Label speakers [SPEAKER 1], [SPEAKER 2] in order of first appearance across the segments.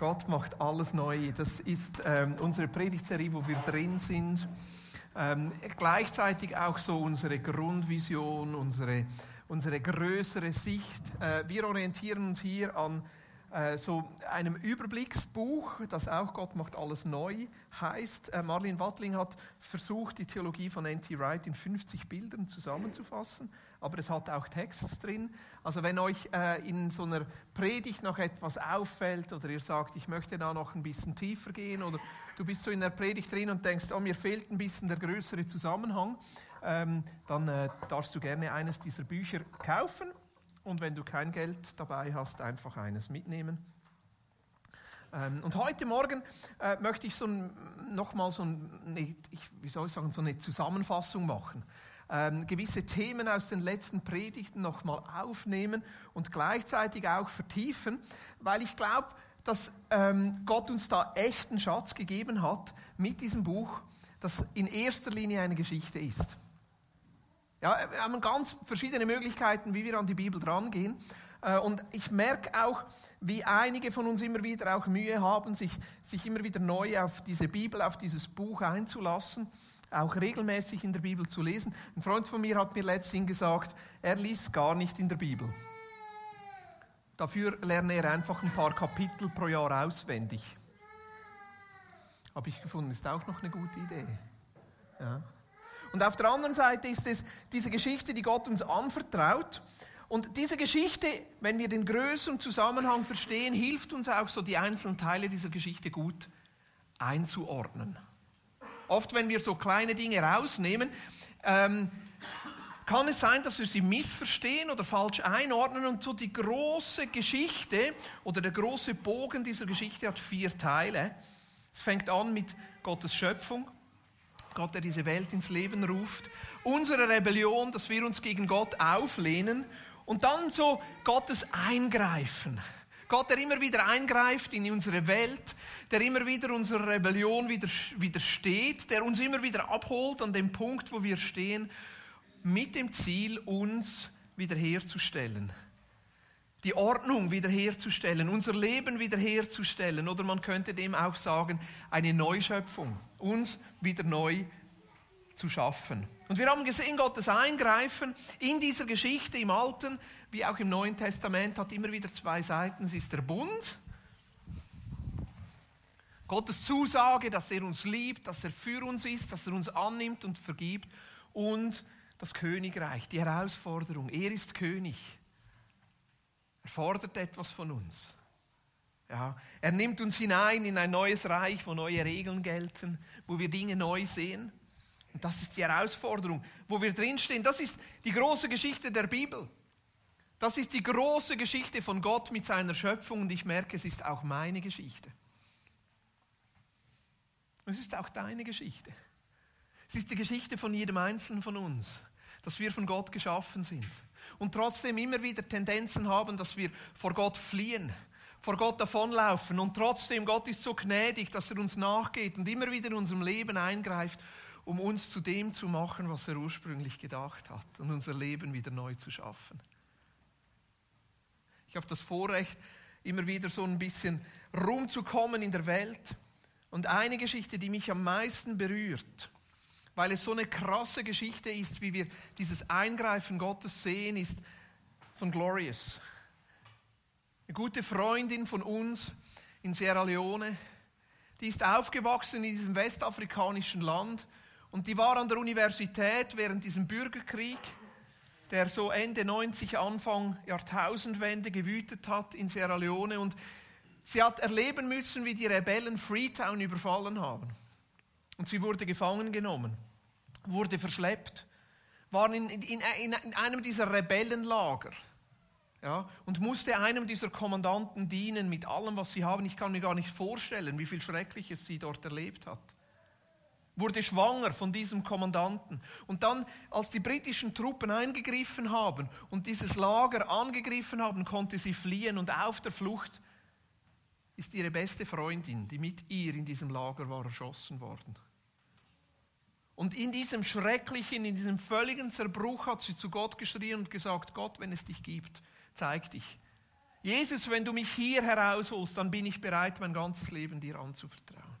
[SPEAKER 1] Gott macht alles neu. Das ist ähm, unsere Predigtserie, wo wir drin sind. Ähm, gleichzeitig auch so unsere Grundvision, unsere, unsere größere Sicht. Äh, wir orientieren uns hier an äh, so einem Überblicksbuch, das auch Gott macht alles neu heißt. Äh, Marlene Wattling hat versucht, die Theologie von N.T. Wright in 50 Bildern zusammenzufassen, aber es hat auch Text drin. Also wenn euch äh, in so einer Predigt noch etwas auffällt oder ihr sagt, ich möchte da noch ein bisschen tiefer gehen oder du bist so in der Predigt drin und denkst, oh, mir fehlt ein bisschen der größere Zusammenhang, ähm, dann äh, darfst du gerne eines dieser Bücher kaufen und wenn du kein Geld dabei hast, einfach eines mitnehmen. Ähm, und heute Morgen äh, möchte ich so nochmal so sagen, so eine Zusammenfassung machen. Ähm, gewisse Themen aus den letzten Predigten nochmal aufnehmen und gleichzeitig auch vertiefen, weil ich glaube, dass ähm, Gott uns da echten Schatz gegeben hat mit diesem Buch, das in erster Linie eine Geschichte ist. Ja, wir haben ganz verschiedene Möglichkeiten, wie wir an die Bibel drangehen. Äh, und ich merke auch, wie einige von uns immer wieder auch Mühe haben, sich, sich immer wieder neu auf diese Bibel, auf dieses Buch einzulassen, auch regelmäßig in der Bibel zu lesen. Ein Freund von mir hat mir letztens gesagt, er liest gar nicht in der Bibel. Dafür lerne er einfach ein paar Kapitel pro Jahr auswendig. Habe ich gefunden, ist auch noch eine gute Idee. Ja. Und auf der anderen Seite ist es diese Geschichte, die Gott uns anvertraut. Und diese Geschichte, wenn wir den größeren Zusammenhang verstehen, hilft uns auch so die einzelnen Teile dieser Geschichte gut einzuordnen. Oft, wenn wir so kleine Dinge rausnehmen, ähm, kann es sein, dass wir sie missverstehen oder falsch einordnen und so die große Geschichte oder der große Bogen dieser Geschichte hat vier Teile. Es fängt an mit Gottes Schöpfung, Gott, der diese Welt ins Leben ruft, unsere Rebellion, dass wir uns gegen Gott auflehnen und dann so Gottes Eingreifen. Gott, der immer wieder eingreift in unsere Welt, der immer wieder unserer Rebellion widersteht, der uns immer wieder abholt an dem Punkt, wo wir stehen, mit dem Ziel, uns wiederherzustellen. Die Ordnung wiederherzustellen, unser Leben wiederherzustellen oder man könnte dem auch sagen, eine Neuschöpfung, uns wieder neu zu schaffen. Und wir haben gesehen, Gottes Eingreifen in dieser Geschichte im Alten wie auch im Neuen Testament hat immer wieder zwei Seiten. Es ist der Bund, Gottes Zusage, dass er uns liebt, dass er für uns ist, dass er uns annimmt und vergibt und das Königreich, die Herausforderung. Er ist König. Er fordert etwas von uns. Ja, er nimmt uns hinein in ein neues Reich, wo neue Regeln gelten, wo wir Dinge neu sehen. Und das ist die Herausforderung, wo wir drinstehen. Das ist die große Geschichte der Bibel. Das ist die große Geschichte von Gott mit seiner Schöpfung und ich merke, es ist auch meine Geschichte. Es ist auch deine Geschichte. Es ist die Geschichte von jedem Einzelnen von uns, dass wir von Gott geschaffen sind und trotzdem immer wieder Tendenzen haben, dass wir vor Gott fliehen, vor Gott davonlaufen und trotzdem Gott ist so gnädig, dass er uns nachgeht und immer wieder in unserem Leben eingreift um uns zu dem zu machen, was er ursprünglich gedacht hat und unser Leben wieder neu zu schaffen. Ich habe das Vorrecht, immer wieder so ein bisschen rumzukommen in der Welt. Und eine Geschichte, die mich am meisten berührt, weil es so eine krasse Geschichte ist, wie wir dieses Eingreifen Gottes sehen, ist von Glorious. Eine gute Freundin von uns in Sierra Leone, die ist aufgewachsen in diesem westafrikanischen Land und die war an der Universität während diesem Bürgerkrieg, der so Ende 90, Anfang Jahrtausendwende gewütet hat in Sierra Leone. Und sie hat erleben müssen, wie die Rebellen Freetown überfallen haben. Und sie wurde gefangen genommen, wurde verschleppt, war in, in, in, in einem dieser Rebellenlager. Ja, und musste einem dieser Kommandanten dienen mit allem, was sie haben. Ich kann mir gar nicht vorstellen, wie viel Schreckliches sie dort erlebt hat wurde schwanger von diesem Kommandanten. Und dann, als die britischen Truppen eingegriffen haben und dieses Lager angegriffen haben, konnte sie fliehen und auf der Flucht ist ihre beste Freundin, die mit ihr in diesem Lager war, erschossen worden. Und in diesem schrecklichen, in diesem völligen Zerbruch hat sie zu Gott geschrien und gesagt, Gott, wenn es dich gibt, zeig dich. Jesus, wenn du mich hier herausholst, dann bin ich bereit, mein ganzes Leben dir anzuvertrauen.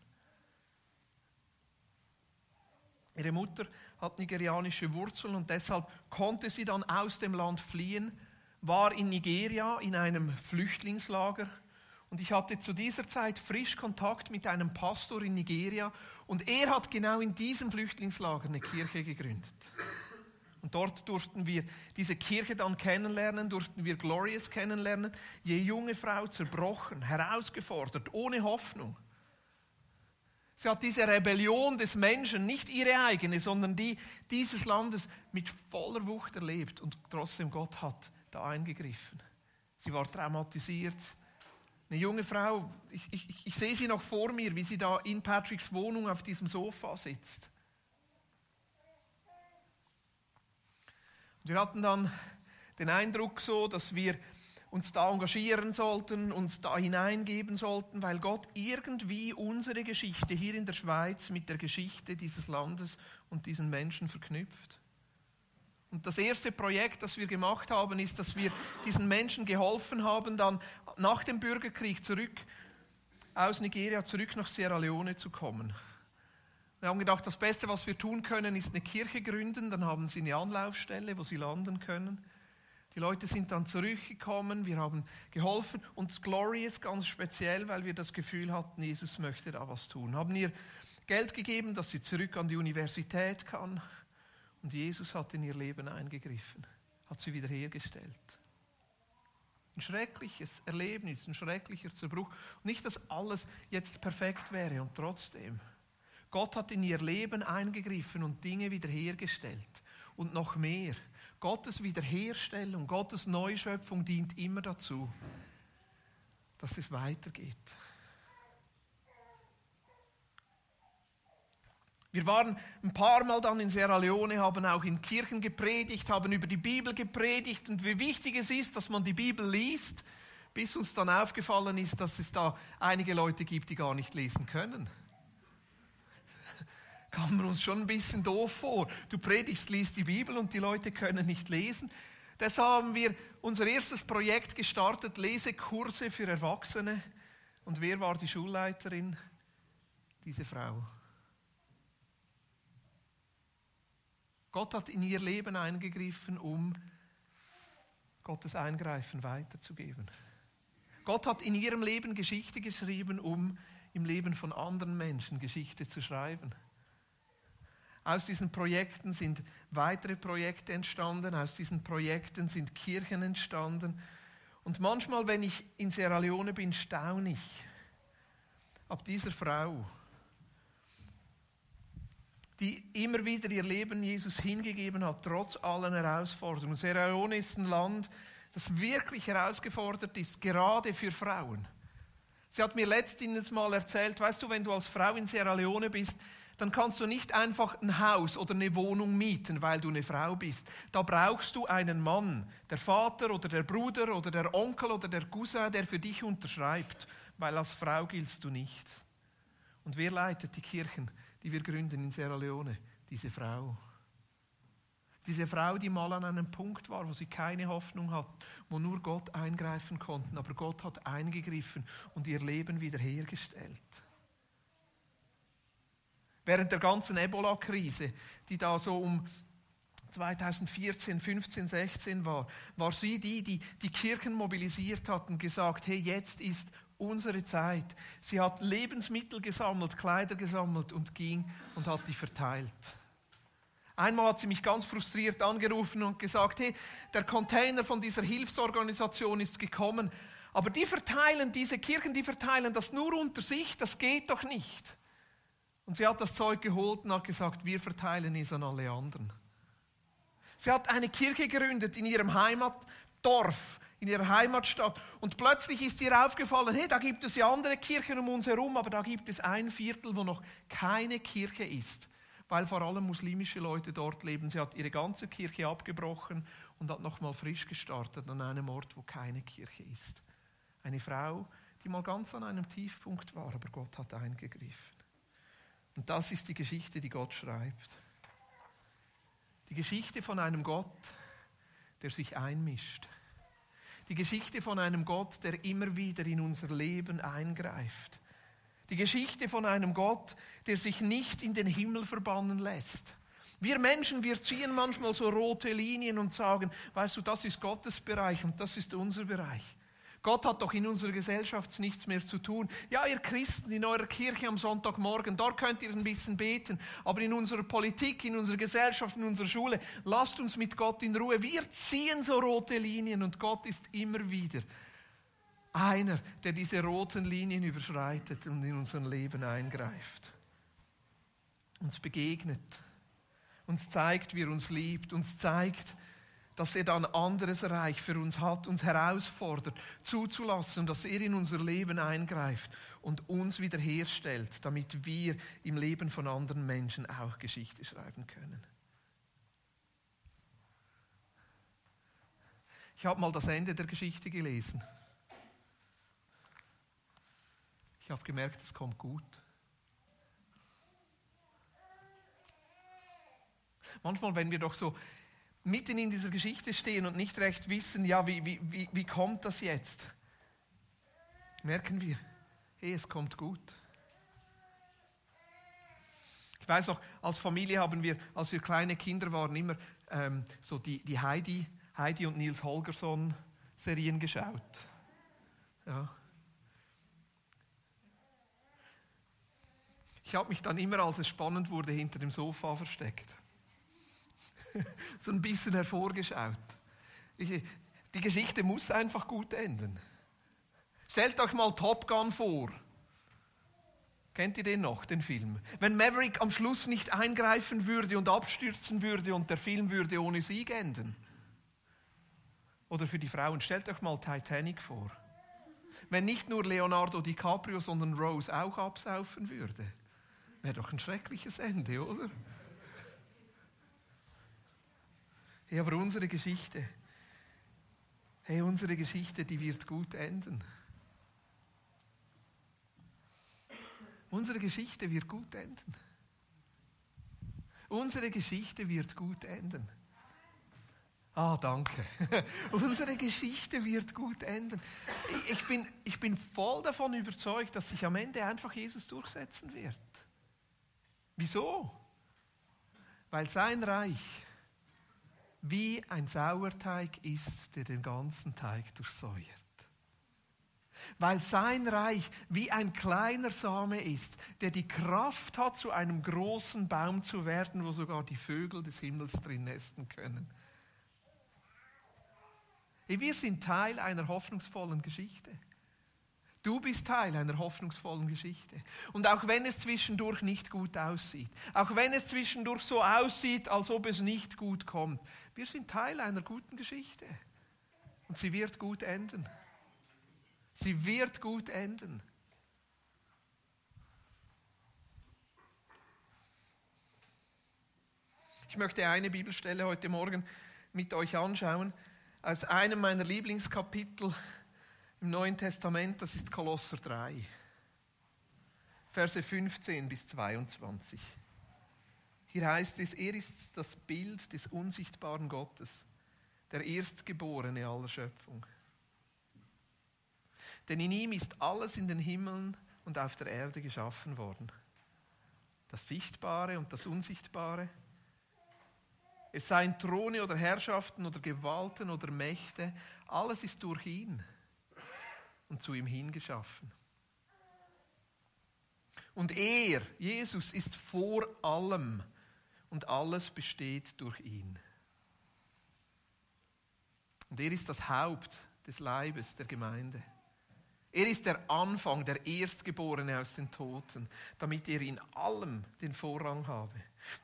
[SPEAKER 1] Ihre Mutter hat nigerianische Wurzeln und deshalb konnte sie dann aus dem Land fliehen, war in Nigeria in einem Flüchtlingslager und ich hatte zu dieser Zeit frisch Kontakt mit einem Pastor in Nigeria und er hat genau in diesem Flüchtlingslager eine Kirche gegründet. Und dort durften wir diese Kirche dann kennenlernen, durften wir Glorious kennenlernen. Je junge Frau zerbrochen, herausgefordert, ohne Hoffnung. Sie hat diese Rebellion des Menschen, nicht ihre eigene, sondern die dieses Landes mit voller Wucht erlebt. Und trotzdem Gott hat da eingegriffen. Sie war traumatisiert. Eine junge Frau, ich, ich, ich sehe sie noch vor mir, wie sie da in Patricks Wohnung auf diesem Sofa sitzt. Wir hatten dann den Eindruck so, dass wir uns da engagieren sollten, uns da hineingeben sollten, weil Gott irgendwie unsere Geschichte hier in der Schweiz mit der Geschichte dieses Landes und diesen Menschen verknüpft. Und das erste Projekt, das wir gemacht haben, ist, dass wir diesen Menschen geholfen haben, dann nach dem Bürgerkrieg zurück aus Nigeria zurück nach Sierra Leone zu kommen. Wir haben gedacht, das Beste, was wir tun können, ist eine Kirche gründen. Dann haben sie eine Anlaufstelle, wo sie landen können. Die Leute sind dann zurückgekommen, wir haben geholfen und Glory ist ganz speziell, weil wir das Gefühl hatten, Jesus möchte da was tun. Haben ihr Geld gegeben, dass sie zurück an die Universität kann und Jesus hat in ihr Leben eingegriffen, hat sie wiederhergestellt. Ein schreckliches Erlebnis, ein schrecklicher Zerbruch. Nicht, dass alles jetzt perfekt wäre und trotzdem Gott hat in ihr Leben eingegriffen und Dinge wiederhergestellt. Und noch mehr. Gottes Wiederherstellung, Gottes Neuschöpfung dient immer dazu, dass es weitergeht. Wir waren ein paar Mal dann in Sierra Leone, haben auch in Kirchen gepredigt, haben über die Bibel gepredigt und wie wichtig es ist, dass man die Bibel liest, bis uns dann aufgefallen ist, dass es da einige Leute gibt, die gar nicht lesen können kam man uns schon ein bisschen doof vor. Du predigst, liest die Bibel und die Leute können nicht lesen. Deshalb haben wir unser erstes Projekt gestartet, Lesekurse für Erwachsene. Und wer war die Schulleiterin? Diese Frau. Gott hat in ihr Leben eingegriffen, um Gottes Eingreifen weiterzugeben. Gott hat in ihrem Leben Geschichte geschrieben, um im Leben von anderen Menschen Geschichte zu schreiben. Aus diesen Projekten sind weitere Projekte entstanden, aus diesen Projekten sind Kirchen entstanden. Und manchmal, wenn ich in Sierra Leone bin, staune ich ab dieser Frau, die immer wieder ihr Leben Jesus hingegeben hat, trotz allen Herausforderungen. Sierra Leone ist ein Land, das wirklich herausgefordert ist, gerade für Frauen. Sie hat mir letztens mal erzählt, weißt du, wenn du als Frau in Sierra Leone bist, dann kannst du nicht einfach ein Haus oder eine Wohnung mieten, weil du eine Frau bist. Da brauchst du einen Mann, der Vater oder der Bruder oder der Onkel oder der Cousin, der für dich unterschreibt, weil als Frau giltst du nicht. Und wer leitet die Kirchen, die wir gründen in Sierra Leone? Diese Frau. Diese Frau, die mal an einem Punkt war, wo sie keine Hoffnung hat, wo nur Gott eingreifen konnte, aber Gott hat eingegriffen und ihr Leben wiederhergestellt. Während der ganzen Ebola-Krise, die da so um 2014, 15, 16 war, war sie die, die die Kirchen mobilisiert hat und gesagt, hey, jetzt ist unsere Zeit. Sie hat Lebensmittel gesammelt, Kleider gesammelt und ging und hat die verteilt. Einmal hat sie mich ganz frustriert angerufen und gesagt, hey, der Container von dieser Hilfsorganisation ist gekommen, aber die verteilen, diese Kirchen, die verteilen das nur unter sich, das geht doch nicht. Und sie hat das Zeug geholt und hat gesagt, wir verteilen es an alle anderen. Sie hat eine Kirche gegründet in ihrem Heimatdorf, in ihrer Heimatstadt. Und plötzlich ist ihr aufgefallen, hey, da gibt es ja andere Kirchen um uns herum, aber da gibt es ein Viertel, wo noch keine Kirche ist, weil vor allem muslimische Leute dort leben. Sie hat ihre ganze Kirche abgebrochen und hat nochmal frisch gestartet an einem Ort, wo keine Kirche ist. Eine Frau, die mal ganz an einem Tiefpunkt war, aber Gott hat eingegriffen. Und das ist die Geschichte, die Gott schreibt. Die Geschichte von einem Gott, der sich einmischt. Die Geschichte von einem Gott, der immer wieder in unser Leben eingreift. Die Geschichte von einem Gott, der sich nicht in den Himmel verbannen lässt. Wir Menschen, wir ziehen manchmal so rote Linien und sagen, weißt du, das ist Gottes Bereich und das ist unser Bereich. Gott hat doch in unserer Gesellschaft nichts mehr zu tun. Ja, ihr Christen in eurer Kirche am Sonntagmorgen, dort könnt ihr ein bisschen beten. Aber in unserer Politik, in unserer Gesellschaft, in unserer Schule, lasst uns mit Gott in Ruhe. Wir ziehen so rote Linien und Gott ist immer wieder einer, der diese roten Linien überschreitet und in unser Leben eingreift. Uns begegnet, uns zeigt, wie er uns liebt, uns zeigt, dass er dann anderes Reich für uns hat, uns herausfordert, zuzulassen, dass er in unser Leben eingreift und uns wiederherstellt, damit wir im Leben von anderen Menschen auch Geschichte schreiben können. Ich habe mal das Ende der Geschichte gelesen. Ich habe gemerkt, es kommt gut. Manchmal, wenn wir doch so mitten in dieser Geschichte stehen und nicht recht wissen, ja, wie, wie, wie, wie kommt das jetzt? Merken wir, hey, es kommt gut. Ich weiß noch, als Familie haben wir, als wir kleine Kinder waren, immer ähm, so die, die Heidi, Heidi und Nils Holgersson Serien geschaut. Ja. Ich habe mich dann immer, als es spannend wurde, hinter dem Sofa versteckt. so ein bisschen hervorgeschaut. Die Geschichte muss einfach gut enden. Stellt euch mal Top Gun vor. Kennt ihr den noch, den Film? Wenn Maverick am Schluss nicht eingreifen würde und abstürzen würde und der Film würde ohne Sieg enden. Oder für die Frauen, stellt euch mal Titanic vor. Wenn nicht nur Leonardo DiCaprio, sondern Rose auch absaufen würde. Wäre doch ein schreckliches Ende, oder? Hey, aber unsere Geschichte, hey, unsere Geschichte, die wird gut enden. Unsere Geschichte wird gut enden. Unsere Geschichte wird gut enden. Ah, danke. Unsere Geschichte wird gut enden. Ich bin, ich bin voll davon überzeugt, dass sich am Ende einfach Jesus durchsetzen wird. Wieso? Weil sein Reich wie ein Sauerteig ist, der den ganzen Teig durchsäuert. Weil sein Reich wie ein kleiner Same ist, der die Kraft hat, zu einem großen Baum zu werden, wo sogar die Vögel des Himmels drin nesten können. Wir sind Teil einer hoffnungsvollen Geschichte. Du bist Teil einer hoffnungsvollen Geschichte. Und auch wenn es zwischendurch nicht gut aussieht, auch wenn es zwischendurch so aussieht, als ob es nicht gut kommt, wir sind Teil einer guten Geschichte. Und sie wird gut enden. Sie wird gut enden. Ich möchte eine Bibelstelle heute Morgen mit euch anschauen, aus einem meiner Lieblingskapitel im Neuen Testament, das ist Kolosser 3, Verse 15 bis 22. Hier heißt es, er ist das Bild des unsichtbaren Gottes, der Erstgeborene aller Schöpfung. Denn in ihm ist alles in den Himmeln und auf der Erde geschaffen worden. Das Sichtbare und das Unsichtbare. Es seien Throne oder Herrschaften oder Gewalten oder Mächte, alles ist durch ihn und zu ihm hingeschaffen. Und er, Jesus, ist vor allem und alles besteht durch ihn. Und er ist das Haupt des Leibes der Gemeinde. Er ist der Anfang, der Erstgeborene aus den Toten, damit er in allem den Vorrang habe.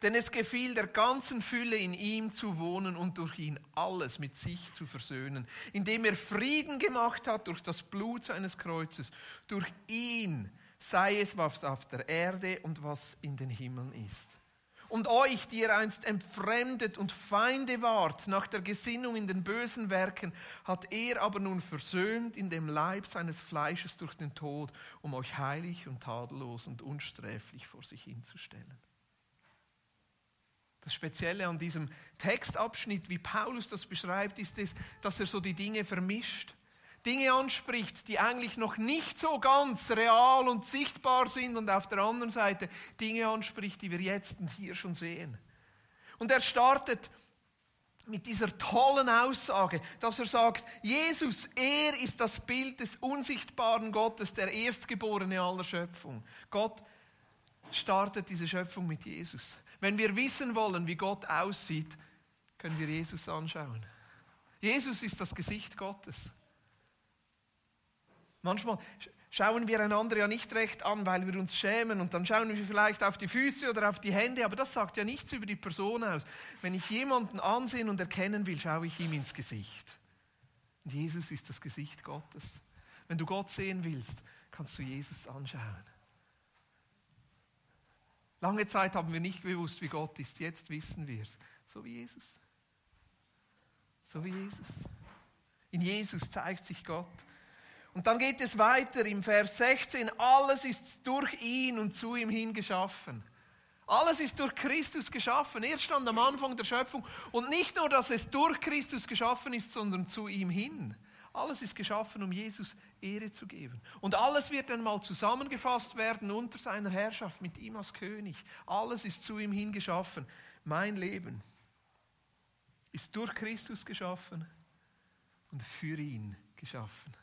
[SPEAKER 1] Denn es gefiel der ganzen Fülle in ihm zu wohnen und durch ihn alles mit sich zu versöhnen, indem er Frieden gemacht hat durch das Blut seines Kreuzes. Durch ihn sei es, was auf der Erde und was in den Himmeln ist. Und euch, die ihr einst entfremdet und Feinde wart nach der Gesinnung in den bösen Werken, hat er aber nun versöhnt in dem Leib seines Fleisches durch den Tod, um euch heilig und tadellos und unsträflich vor sich hinzustellen. Das Spezielle an diesem Textabschnitt, wie Paulus das beschreibt, ist es, dass er so die Dinge vermischt. Dinge anspricht, die eigentlich noch nicht so ganz real und sichtbar sind und auf der anderen Seite Dinge anspricht, die wir jetzt und hier schon sehen. Und er startet mit dieser tollen Aussage, dass er sagt, Jesus, er ist das Bild des unsichtbaren Gottes, der Erstgeborene aller Schöpfung. Gott startet diese Schöpfung mit Jesus. Wenn wir wissen wollen, wie Gott aussieht, können wir Jesus anschauen. Jesus ist das Gesicht Gottes. Manchmal schauen wir einander ja nicht recht an, weil wir uns schämen und dann schauen wir vielleicht auf die Füße oder auf die Hände, aber das sagt ja nichts über die Person aus. Wenn ich jemanden ansehen und erkennen will, schaue ich ihm ins Gesicht. Und Jesus ist das Gesicht Gottes. Wenn du Gott sehen willst, kannst du Jesus anschauen. Lange Zeit haben wir nicht gewusst, wie Gott ist. Jetzt wissen wir es. So wie Jesus. So wie Jesus. In Jesus zeigt sich Gott. Und dann geht es weiter im Vers 16. Alles ist durch ihn und zu ihm hin geschaffen. Alles ist durch Christus geschaffen. Er stand am Anfang der Schöpfung. Und nicht nur, dass es durch Christus geschaffen ist, sondern zu ihm hin. Alles ist geschaffen, um Jesus Ehre zu geben. Und alles wird einmal zusammengefasst werden unter seiner Herrschaft mit ihm als König. Alles ist zu ihm hin geschaffen. Mein Leben ist durch Christus geschaffen und für ihn geschaffen.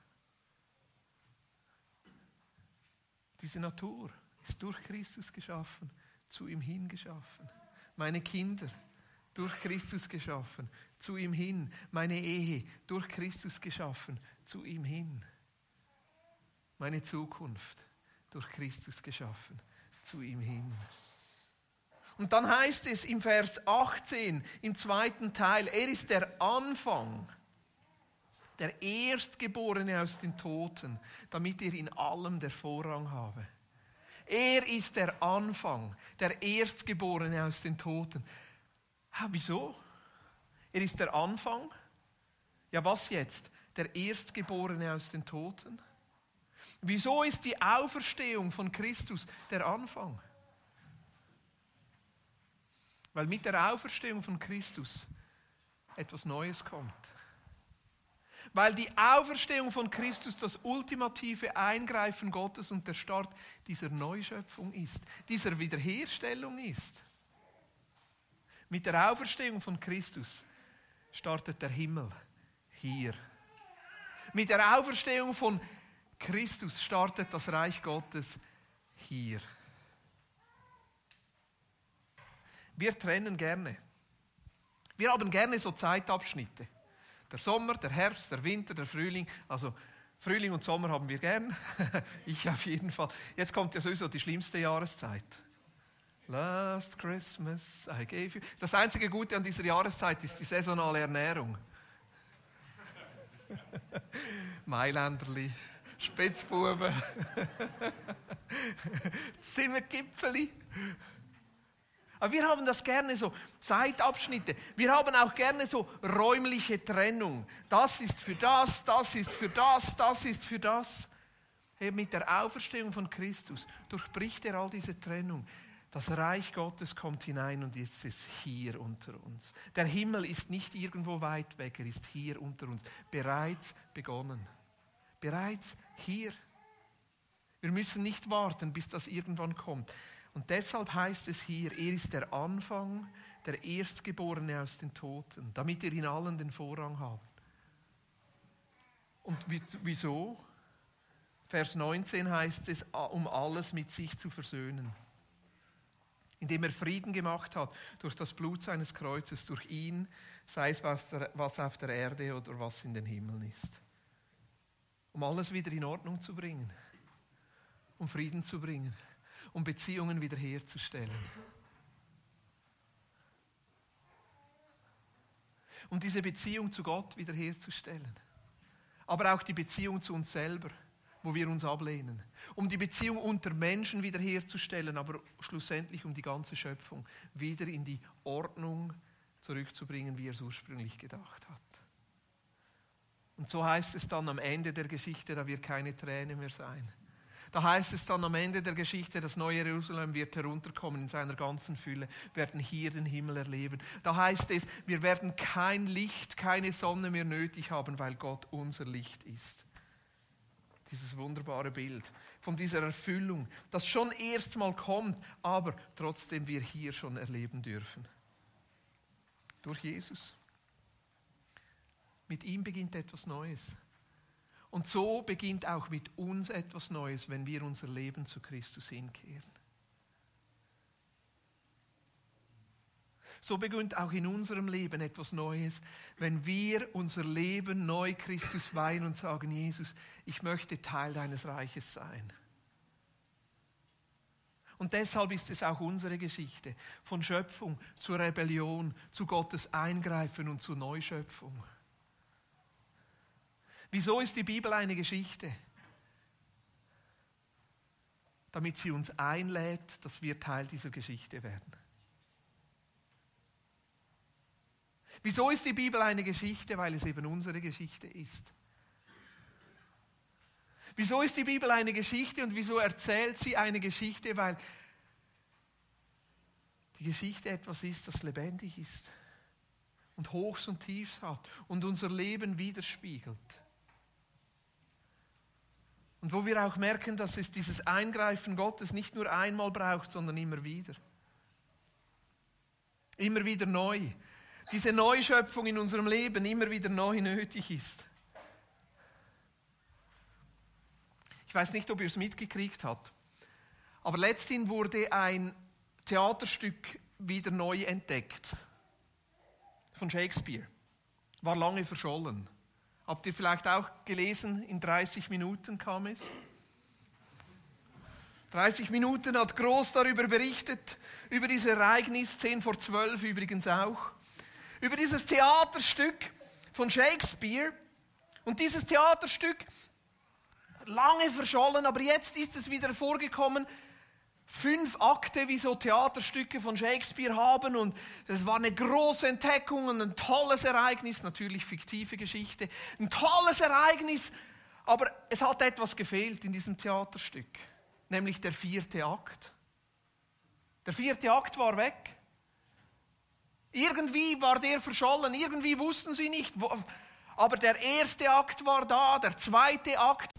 [SPEAKER 1] Diese Natur ist durch Christus geschaffen, zu ihm hin geschaffen. Meine Kinder durch Christus geschaffen, zu ihm hin. Meine Ehe durch Christus geschaffen, zu ihm hin. Meine Zukunft durch Christus geschaffen, zu ihm hin. Und dann heißt es im Vers 18, im zweiten Teil, er ist der Anfang der Erstgeborene aus den Toten, damit er in allem der Vorrang habe. Er ist der Anfang, der Erstgeborene aus den Toten. Ha, wieso? Er ist der Anfang. Ja, was jetzt? Der Erstgeborene aus den Toten. Wieso ist die Auferstehung von Christus der Anfang? Weil mit der Auferstehung von Christus etwas Neues kommt weil die Auferstehung von Christus das ultimative Eingreifen Gottes und der Start dieser Neuschöpfung ist, dieser Wiederherstellung ist. Mit der Auferstehung von Christus startet der Himmel hier. Mit der Auferstehung von Christus startet das Reich Gottes hier. Wir trennen gerne. Wir haben gerne so Zeitabschnitte. Der Sommer, der Herbst, der Winter, der Frühling. Also Frühling und Sommer haben wir gern. ich auf jeden Fall. Jetzt kommt ja sowieso die schlimmste Jahreszeit. Last Christmas I gave you. Das einzige Gute an dieser Jahreszeit ist die saisonale Ernährung. Mailänderli, Spitzbuben, Zimmergipfeli. Aber wir haben das gerne so, Zeitabschnitte. Wir haben auch gerne so räumliche Trennung. Das ist für das, das ist für das, das ist für das. Hey, mit der Auferstehung von Christus durchbricht er all diese Trennung. Das Reich Gottes kommt hinein und ist es hier unter uns. Der Himmel ist nicht irgendwo weit weg, er ist hier unter uns. Bereits begonnen. Bereits hier. Wir müssen nicht warten, bis das irgendwann kommt. Und deshalb heißt es hier, er ist der Anfang, der Erstgeborene aus den Toten, damit er in allen den Vorrang hat. Und wieso? Vers 19 heißt es, um alles mit sich zu versöhnen. Indem er Frieden gemacht hat durch das Blut seines Kreuzes, durch ihn, sei es was auf der Erde oder was in den Himmeln ist. Um alles wieder in Ordnung zu bringen, um Frieden zu bringen um Beziehungen wiederherzustellen. Um diese Beziehung zu Gott wiederherzustellen. Aber auch die Beziehung zu uns selber, wo wir uns ablehnen. Um die Beziehung unter Menschen wiederherzustellen, aber schlussendlich um die ganze Schöpfung wieder in die Ordnung zurückzubringen, wie er es ursprünglich gedacht hat. Und so heißt es dann am Ende der Geschichte, da wird keine Träne mehr sein Da heißt es dann am Ende der Geschichte, das neue Jerusalem wird herunterkommen in seiner ganzen Fülle, werden hier den Himmel erleben. Da heißt es, wir werden kein Licht, keine Sonne mehr nötig haben, weil Gott unser Licht ist. Dieses wunderbare Bild von dieser Erfüllung, das schon erst mal kommt, aber trotzdem wir hier schon erleben dürfen. Durch Jesus. Mit ihm beginnt etwas Neues. Und so beginnt auch mit uns etwas Neues, wenn wir unser Leben zu Christus hinkehren. So beginnt auch in unserem Leben etwas Neues, wenn wir unser Leben neu Christus weihen und sagen, Jesus, ich möchte Teil deines Reiches sein. Und deshalb ist es auch unsere Geschichte von Schöpfung zur Rebellion, zu Gottes Eingreifen und zur Neuschöpfung. Wieso ist die Bibel eine Geschichte? Damit sie uns einlädt, dass wir Teil dieser Geschichte werden. Wieso ist die Bibel eine Geschichte? Weil es eben unsere Geschichte ist. Wieso ist die Bibel eine Geschichte und wieso erzählt sie eine Geschichte? Weil die Geschichte etwas ist, das lebendig ist und Hochs und Tiefs hat und unser Leben widerspiegelt. Und wo wir auch merken, dass es dieses Eingreifen Gottes nicht nur einmal braucht, sondern immer wieder. Immer wieder neu. Diese Neuschöpfung in unserem Leben immer wieder neu nötig ist. Ich weiß nicht, ob ihr es mitgekriegt habt, aber letzthin wurde ein Theaterstück wieder neu entdeckt von Shakespeare. War lange verschollen. Habt ihr vielleicht auch gelesen, in 30 Minuten kam es? 30 Minuten hat groß darüber berichtet, über dieses Ereignis, 10 vor 12 übrigens auch, über dieses Theaterstück von Shakespeare. Und dieses Theaterstück, lange verschollen, aber jetzt ist es wieder vorgekommen, fünf Akte wie so Theaterstücke von Shakespeare haben und das war eine große Entdeckung und ein tolles Ereignis, natürlich fiktive Geschichte, ein tolles Ereignis, aber es hat etwas gefehlt in diesem Theaterstück, nämlich der vierte Akt. Der vierte Akt war weg. Irgendwie war der verschollen, irgendwie wussten sie nicht, aber der erste Akt war da, der zweite Akt